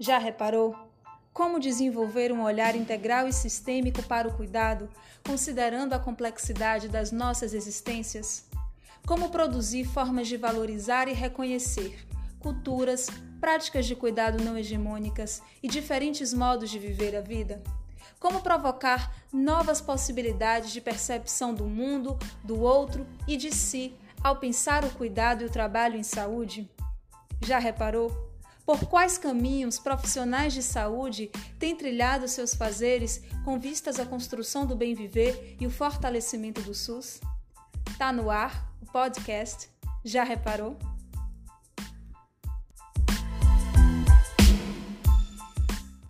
Já reparou? Como desenvolver um olhar integral e sistêmico para o cuidado, considerando a complexidade das nossas existências? Como produzir formas de valorizar e reconhecer culturas, práticas de cuidado não hegemônicas e diferentes modos de viver a vida? Como provocar novas possibilidades de percepção do mundo, do outro e de si ao pensar o cuidado e o trabalho em saúde? Já reparou? Por quais caminhos profissionais de saúde têm trilhado seus fazeres com vistas à construção do bem viver e o fortalecimento do SUS? Tá no ar o podcast Já Reparou?